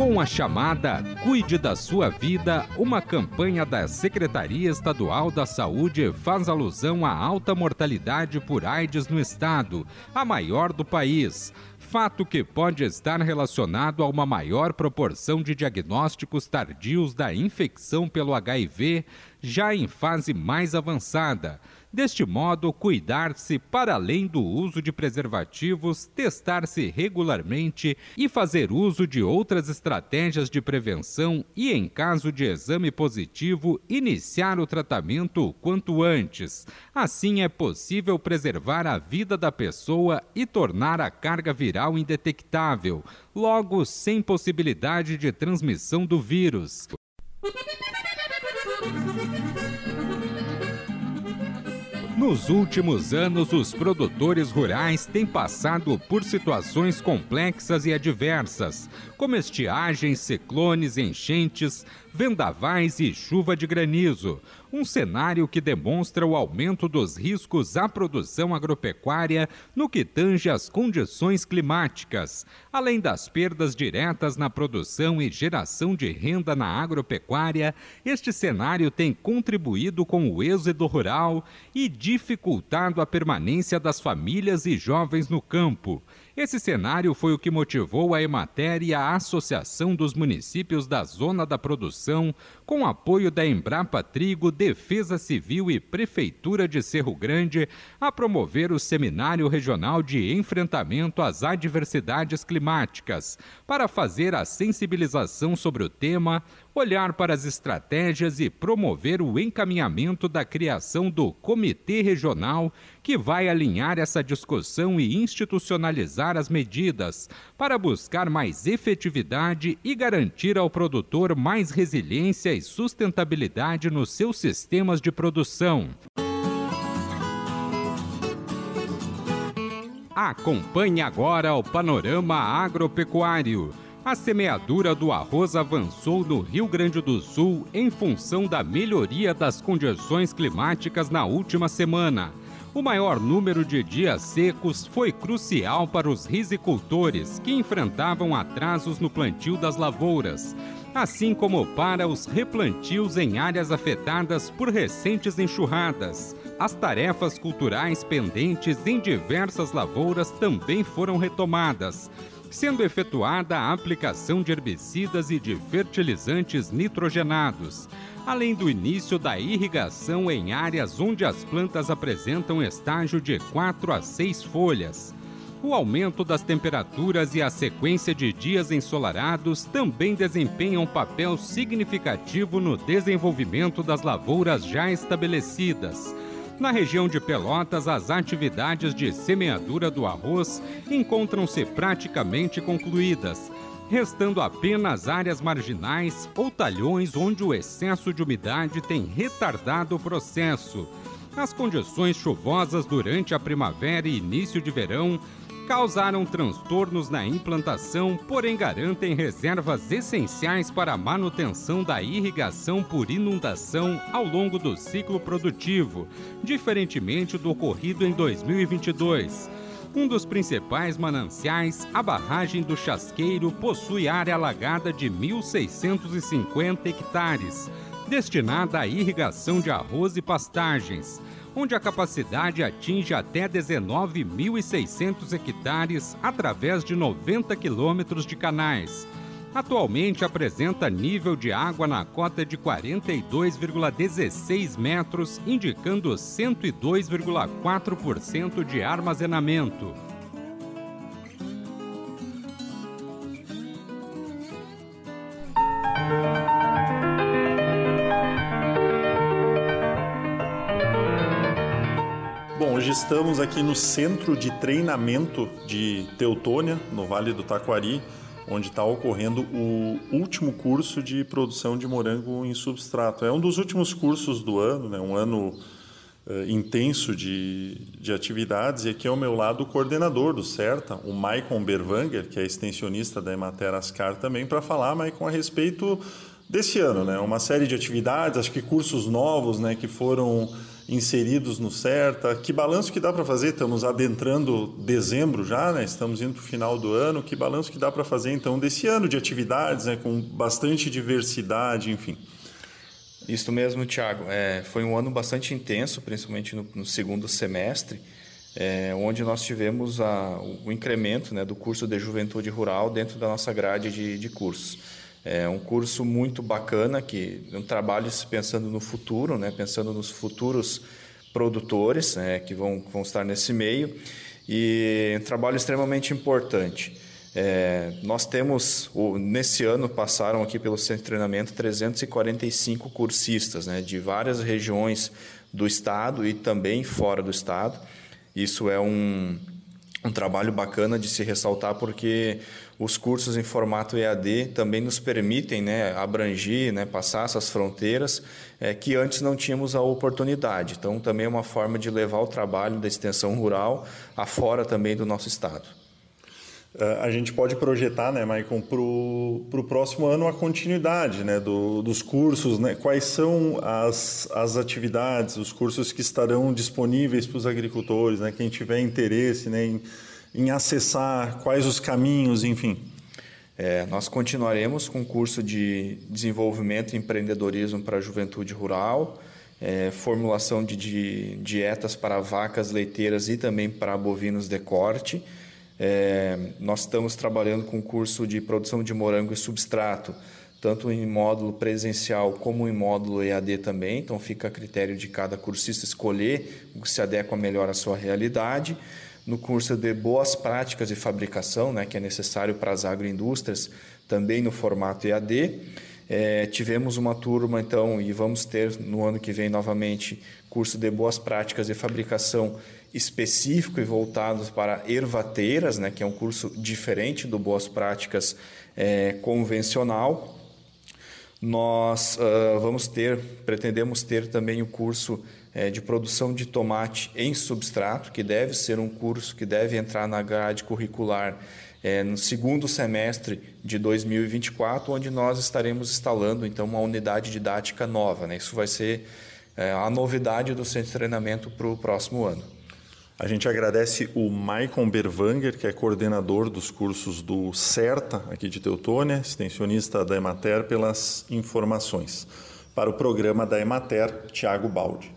Com a chamada Cuide da Sua Vida, uma campanha da Secretaria Estadual da Saúde faz alusão à alta mortalidade por AIDS no estado, a maior do país fato que pode estar relacionado a uma maior proporção de diagnósticos tardios da infecção pelo HIV já em fase mais avançada. Deste modo, cuidar-se para além do uso de preservativos, testar-se regularmente e fazer uso de outras estratégias de prevenção e, em caso de exame positivo, iniciar o tratamento o quanto antes. Assim é possível preservar a vida da pessoa e tornar a carga viral indetectável, logo sem possibilidade de transmissão do vírus. Nos últimos anos, os produtores rurais têm passado por situações complexas e adversas, como estiagens, ciclones, enchentes, vendavais e chuva de granizo. Um cenário que demonstra o aumento dos riscos à produção agropecuária no que tange às condições climáticas, além das perdas diretas na produção e geração de renda na agropecuária. Este cenário tem contribuído com o êxodo rural e dificultado a permanência das famílias e jovens no campo. Esse cenário foi o que motivou a Emater e a Associação dos Municípios da Zona da Produção, com apoio da Embrapa Trigo, Defesa Civil e Prefeitura de Cerro Grande, a promover o Seminário Regional de Enfrentamento às Adversidades Climáticas, para fazer a sensibilização sobre o tema, olhar para as estratégias e promover o encaminhamento da criação do Comitê Regional, que vai alinhar essa discussão e institucionalizar as medidas para buscar mais efetividade e garantir ao produtor mais resiliência e sustentabilidade nos seus sistemas de produção. Acompanhe agora o panorama agropecuário. A semeadura do arroz avançou no Rio Grande do Sul em função da melhoria das condições climáticas na última semana. O maior número de dias secos foi crucial para os risicultores, que enfrentavam atrasos no plantio das lavouras, assim como para os replantios em áreas afetadas por recentes enxurradas. As tarefas culturais pendentes em diversas lavouras também foram retomadas sendo efetuada a aplicação de herbicidas e de fertilizantes nitrogenados, além do início da irrigação em áreas onde as plantas apresentam estágio de 4 a 6 folhas. O aumento das temperaturas e a sequência de dias ensolarados também desempenham um papel significativo no desenvolvimento das lavouras já estabelecidas na região de Pelotas, as atividades de semeadura do arroz encontram-se praticamente concluídas, restando apenas áreas marginais ou talhões onde o excesso de umidade tem retardado o processo. As condições chuvosas durante a primavera e início de verão causaram transtornos na implantação, porém garantem reservas essenciais para a manutenção da irrigação por inundação ao longo do ciclo produtivo, diferentemente do ocorrido em 2022. Um dos principais mananciais, a barragem do Chasqueiro, possui área alagada de 1.650 hectares, destinada à irrigação de arroz e pastagens onde a capacidade atinge até 19.600 hectares através de 90 quilômetros de canais. Atualmente apresenta nível de água na cota de 42,16 metros, indicando 102,4% de armazenamento. Hoje estamos aqui no centro de treinamento de Teutônia, no Vale do Taquari, onde está ocorrendo o último curso de produção de morango em substrato. É um dos últimos cursos do ano, né? um ano uh, intenso de, de atividades. E aqui ao meu lado o coordenador do CERTA, o Maicon Berwanger, que é extensionista da Emater Ascar também, para falar, Maicon, a respeito desse ano. Né? Uma série de atividades, acho que cursos novos né, que foram inseridos no CERTA. Que balanço que dá para fazer? Estamos adentrando dezembro já, né? estamos indo para o final do ano. Que balanço que dá para fazer então desse ano de atividades, né? com bastante diversidade, enfim. Isso mesmo, Tiago. É, foi um ano bastante intenso, principalmente no, no segundo semestre, é, onde nós tivemos a, o incremento né, do curso de Juventude Rural dentro da nossa grade de, de cursos. É um curso muito bacana, que é um trabalho pensando no futuro, né, pensando nos futuros produtores né, que vão, vão estar nesse meio, e um trabalho extremamente importante. É, nós temos, nesse ano, passaram aqui pelo centro de treinamento 345 cursistas né, de várias regiões do estado e também fora do estado. Isso é um, um trabalho bacana de se ressaltar porque os cursos em formato EAD também nos permitem né, abranger, né, passar essas fronteiras é, que antes não tínhamos a oportunidade. Então, também é uma forma de levar o trabalho da extensão rural afora também do nosso estado. Uh, a gente pode projetar, né, Maicon, para o próximo ano a continuidade né, do, dos cursos, né? quais são as, as atividades, os cursos que estarão disponíveis para os agricultores, né, quem tiver interesse né, em, em acessar, quais os caminhos, enfim. É, nós continuaremos com o curso de desenvolvimento e empreendedorismo para a juventude rural, é, formulação de, de dietas para vacas leiteiras e também para bovinos de corte, é, nós estamos trabalhando com curso de produção de morango e substrato, tanto em módulo presencial como em módulo EAD também. Então fica a critério de cada cursista escolher o que se adequa melhor à sua realidade. No curso de boas práticas de fabricação, né, que é necessário para as agroindústrias, também no formato EAD. É, tivemos uma turma, então, e vamos ter no ano que vem novamente curso de boas práticas de fabricação específico e voltados para ervateiras, né, que é um curso diferente do Boas Práticas é, convencional. Nós uh, vamos ter, pretendemos ter também o curso é, de produção de tomate em substrato, que deve ser um curso que deve entrar na grade curricular é, no segundo semestre de 2024, onde nós estaremos instalando então uma unidade didática nova. Né? Isso vai ser é, a novidade do centro de treinamento para o próximo ano. A gente agradece o Maicon Berwanger, que é coordenador dos cursos do CERTA, aqui de Teutônia, extensionista da Emater, pelas informações. Para o programa da Emater, Tiago Baldi.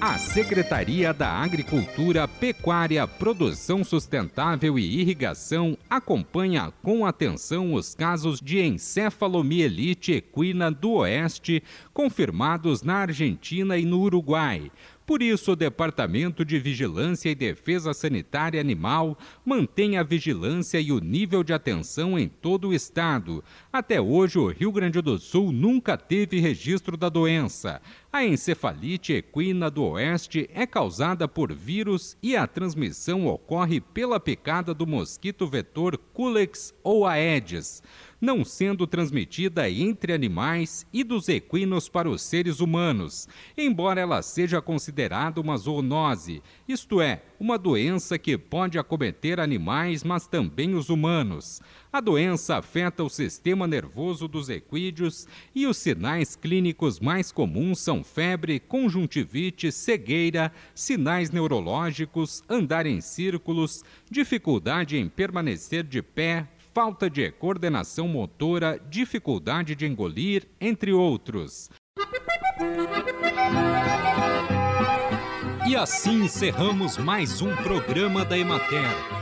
A Secretaria da Agricultura, Pecuária, Produção Sustentável e Irrigação acompanha com atenção os casos de encefalomielite equina do Oeste confirmados na Argentina e no Uruguai por isso, o Departamento de Vigilância e Defesa Sanitária Animal mantém a vigilância e o nível de atenção em todo o estado. Até hoje, o Rio Grande do Sul nunca teve registro da doença. A encefalite equina do Oeste é causada por vírus e a transmissão ocorre pela picada do mosquito vetor Culex ou Aedes não sendo transmitida entre animais e dos equinos para os seres humanos, embora ela seja considerada uma zoonose, isto é, uma doença que pode acometer animais, mas também os humanos. A doença afeta o sistema nervoso dos equídeos e os sinais clínicos mais comuns são febre, conjuntivite, cegueira, sinais neurológicos, andar em círculos, dificuldade em permanecer de pé, falta de coordenação motora, dificuldade de engolir, entre outros. E assim encerramos mais um programa da Emater.